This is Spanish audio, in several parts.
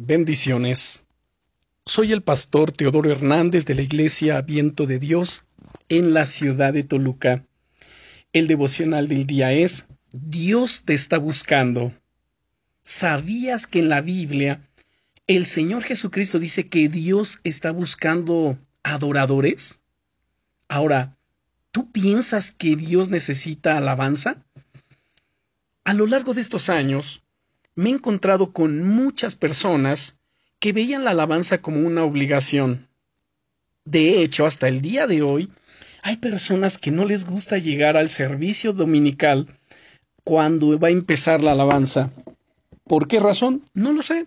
Bendiciones. Soy el pastor Teodoro Hernández de la Iglesia Viento de Dios en la ciudad de Toluca. El devocional del día es Dios te está buscando. ¿Sabías que en la Biblia el Señor Jesucristo dice que Dios está buscando adoradores? Ahora, ¿tú piensas que Dios necesita alabanza? A lo largo de estos años, me he encontrado con muchas personas que veían la alabanza como una obligación. De hecho, hasta el día de hoy, hay personas que no les gusta llegar al servicio dominical cuando va a empezar la alabanza. ¿Por qué razón? No lo sé.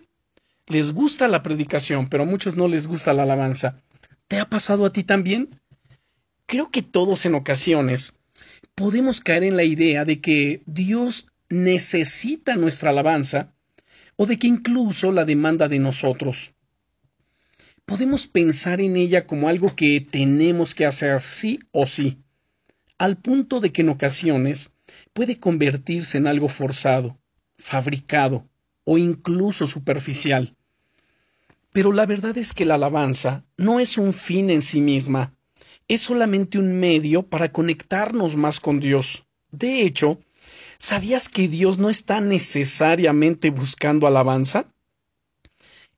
Les gusta la predicación, pero a muchos no les gusta la alabanza. ¿Te ha pasado a ti también? Creo que todos en ocasiones podemos caer en la idea de que Dios necesita nuestra alabanza o de que incluso la demanda de nosotros. Podemos pensar en ella como algo que tenemos que hacer sí o sí, al punto de que en ocasiones puede convertirse en algo forzado, fabricado o incluso superficial. Pero la verdad es que la alabanza no es un fin en sí misma, es solamente un medio para conectarnos más con Dios. De hecho, ¿Sabías que Dios no está necesariamente buscando alabanza?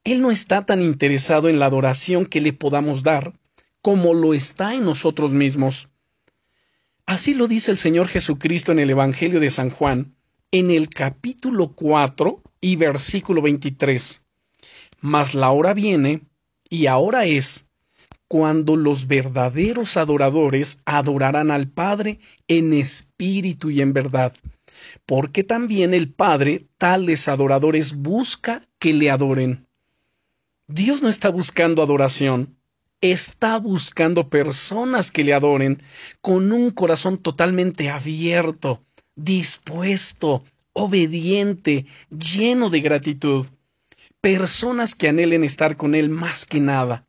Él no está tan interesado en la adoración que le podamos dar como lo está en nosotros mismos. Así lo dice el Señor Jesucristo en el Evangelio de San Juan, en el capítulo 4 y versículo 23. Mas la hora viene, y ahora es, cuando los verdaderos adoradores adorarán al Padre en espíritu y en verdad porque también el Padre tales adoradores busca que le adoren. Dios no está buscando adoración, está buscando personas que le adoren con un corazón totalmente abierto, dispuesto, obediente, lleno de gratitud, personas que anhelen estar con Él más que nada.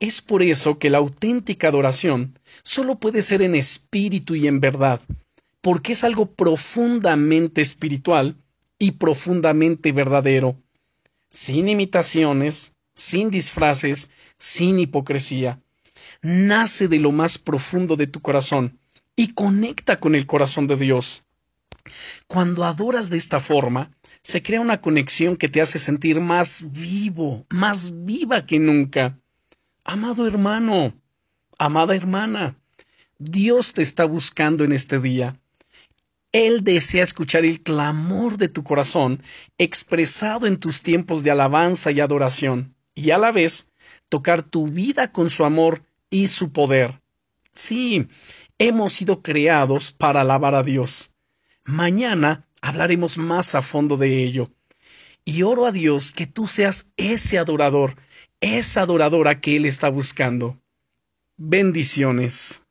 Es por eso que la auténtica adoración solo puede ser en espíritu y en verdad, porque es algo profundamente espiritual y profundamente verdadero, sin imitaciones, sin disfraces, sin hipocresía. Nace de lo más profundo de tu corazón y conecta con el corazón de Dios. Cuando adoras de esta forma, se crea una conexión que te hace sentir más vivo, más viva que nunca. Amado hermano, amada hermana, Dios te está buscando en este día. Él desea escuchar el clamor de tu corazón expresado en tus tiempos de alabanza y adoración, y a la vez tocar tu vida con su amor y su poder. Sí, hemos sido creados para alabar a Dios. Mañana hablaremos más a fondo de ello. Y oro a Dios que tú seas ese adorador, esa adoradora que Él está buscando. Bendiciones.